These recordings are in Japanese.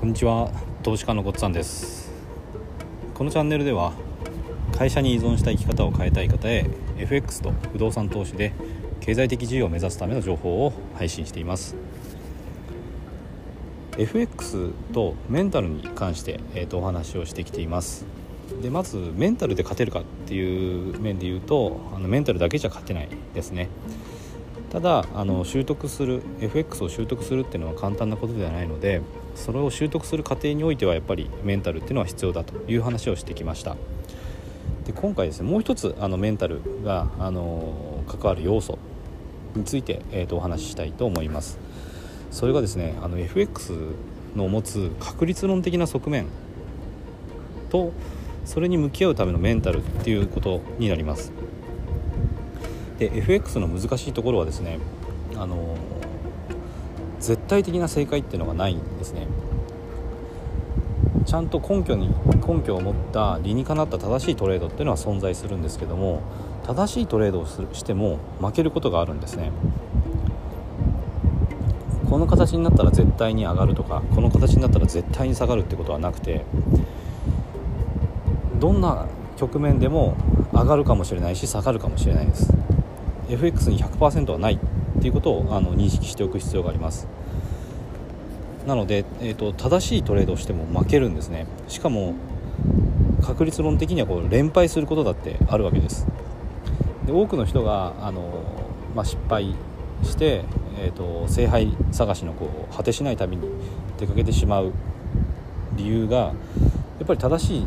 こんにちは投資家のごっつぁんです。このチャンネルでは会社に依存した生き方を変えたい方へ FX と不動産投資で経済的自由を目指すための情報を配信しています。FX とメンタルに関して、えー、とお話をしてきています。でまずメンタルで勝てるかっていう面で言うとあのメンタルだけじゃ勝てないですね。ただあの習得する FX を習得するっていうのは簡単なことではないのでそれを習得する過程においてはやっぱりメンタルっていうのは必要だという話をしてきました。で今回ですねもう一つあのメンタルがあの関わる要素について、えー、とお話ししたいと思います。それがですねあの FX の持つ確率論的な側面とそれに向き合うためのメンタルっていうことになります。で FX の難しいところはですねあの絶対的な正解っていうのがないんですね。ちゃんと根拠に根拠を持った理にかなった正しいトレードっていうのは存在するんですけども正しいトレードをするしても負けることがあるんですね。この形になったら絶対に上がるとかこの形になったら絶対に下がるってことはなくてどんな局面でも上がるかもしれないし下がるかもしれないです。FX に100%はないっていうことをあの認識しておく必要があります。なので、えーと、正しいトレードをしても負けるんですね。しかも確率論的にはこう連敗することだってあるわけです。で多くの人があの、まあ、失敗して、えーと、聖杯探しのこう果てしない旅に出かけてしまう理由がやっぱり正しい、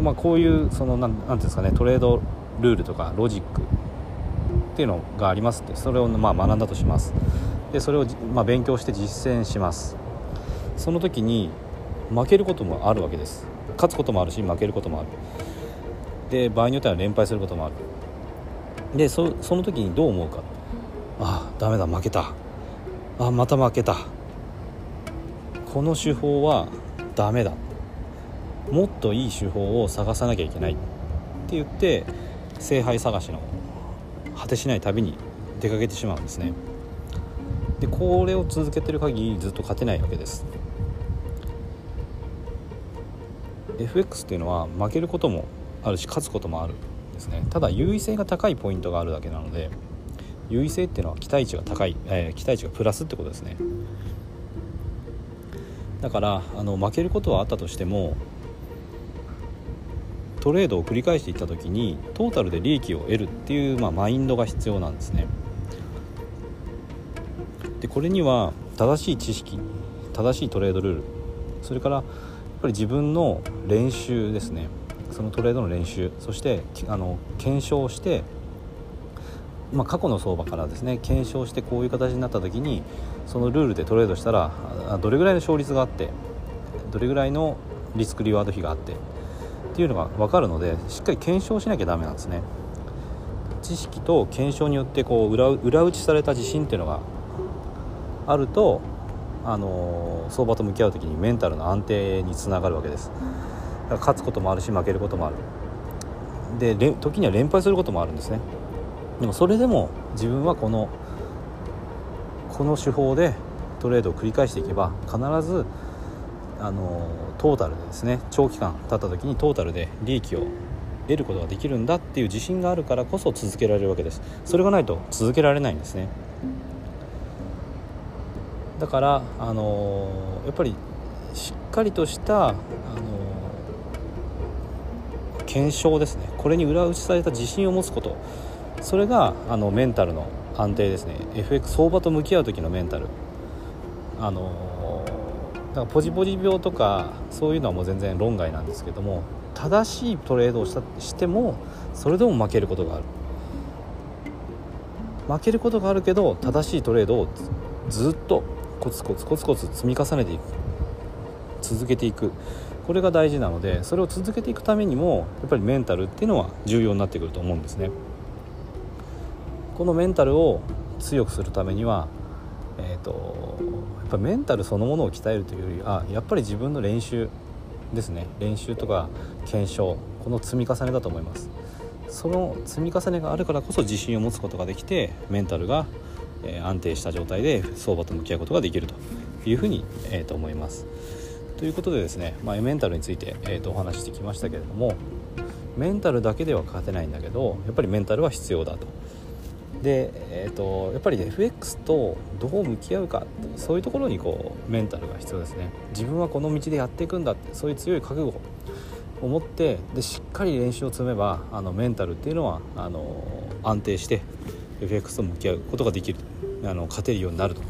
まあ、こういうそのなんていうんですかねトレードルールとかロジックっていうのがありますって。それをまあ学んだとします。でそれをまあ勉強して実践します。その時に負けることもあるわけです。勝つこともあるし負けることもある。で場合によっては連敗することもある。でそその時にどう思うか。ああダメだ負けた。あまた負けた。この手法はダメだ。もっといい手法を探さなきゃいけないって言って聖杯探しの果てしない旅に出かけてしまうんですね。でこれを続けてる限りずっと勝てないわけです。FX っていうのは負けることもあるし勝つこともあるですね。ただ優位性が高いポイントがあるだけなので優位性っていうのは期待値が高い、えー、期待値がプラスってことですね。だからあの負けることはあったとしてもトレードを繰り返していった時にトータルで利益を得るっていう、まあ、マインドが必要なんですね。でこれには正しい知識正しいトレードルールそれからやっぱり自分の練習ですね。そのトレードの練習そしてあの検証して、まあ、過去の相場からですね検証してこういう形になった時にそのルールでトレードしたらどれぐらいの勝率があってどれぐらいのリスクリワード比があってっていうのが分かるのでしっかり検証しなきゃダメなんですね。知識と検証によってこう裏裏打ちされた自信っていうのがあるとあの相場と向き合う時にメンタルの安定につながるわけです。だから勝つこともあるし負けることもある。で時には連敗することもあるんですね。でもそれでも自分はこのこの手法でトレードを繰り返していけば必ずあのトータルでですね。長期間経った時にトータルで利益を得ることができるんだっていう自信があるからこそ続けられるわけです。それがないと続けられないんですね。だからあのやっぱりしっかりとしたあの検証ですね。これに裏打ちされた自信を持つこと。それがあのメンタルの安定ですね。FX 相場と向き合う時のメンタル。あのだからポジポジ病とかそういうのはもう全然論外なんですけども正しいトレードをしたしてもそれでも負けることがある。負けることがあるけど正しいトレードをずっとコツコツコツコツ積み重ねていく。続けていく。これが大事なのでそれを続けていくためにもやっぱりメンタルっていうのは重要になってくると思うんですね。このメンタルを強くするためにはえーと、やっぱメンタルそのものを鍛えるというよりあやっぱり自分の練習ですね練習とか検証この積み重ねだと思いますその積み重ねがあるからこそ自信を持つことができてメンタルが安定した状態で相場と向き合うことができるというふうに、えー、と思います。ということでですね、まあ、メンタルについて、えー、とお話ししてきましたけれどもメンタルだけでは勝てないんだけどやっぱりメンタルは必要だと。で、えーと、やっぱり FX とどう向き合うかそういうところにこうメンタルが必要ですね。自分はこの道でやっていくんだってそういう強い覚悟を持ってでしっかり練習を積めばあのメンタルっていうのはあの安定して FX と向き合うことができる。あの勝てるようになると。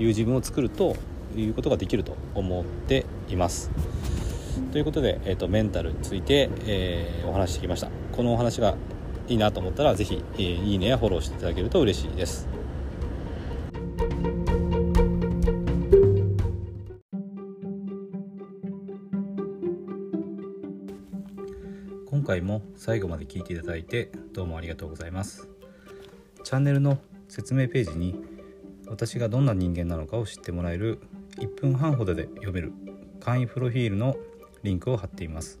いう自分を作るということができると思っています。ということで、えーと、メンタルについて、えー、お話してきました。このお話がいいなと思ったら是非、えー、いいねやフォローしていただけると嬉しいです。今回も最後まで聞いていただいてどうもありがとうございます。チャンネルの説明ページに私がどんな人間なのかを知ってもらえる1分半ほどで読める簡易プロフィールのリンクを貼っています。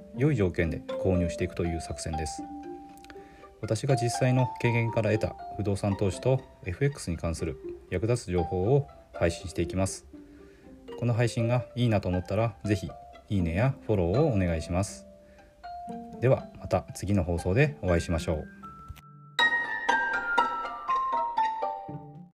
良い条件で購入していくという作戦です。私が実際の経験から得た不動産投資と FX に関する役立つ情報を配信していきます。この配信がいいなと思ったら是非いいねやフォローをお願いします。ではまた次の放送でお会いしましょう。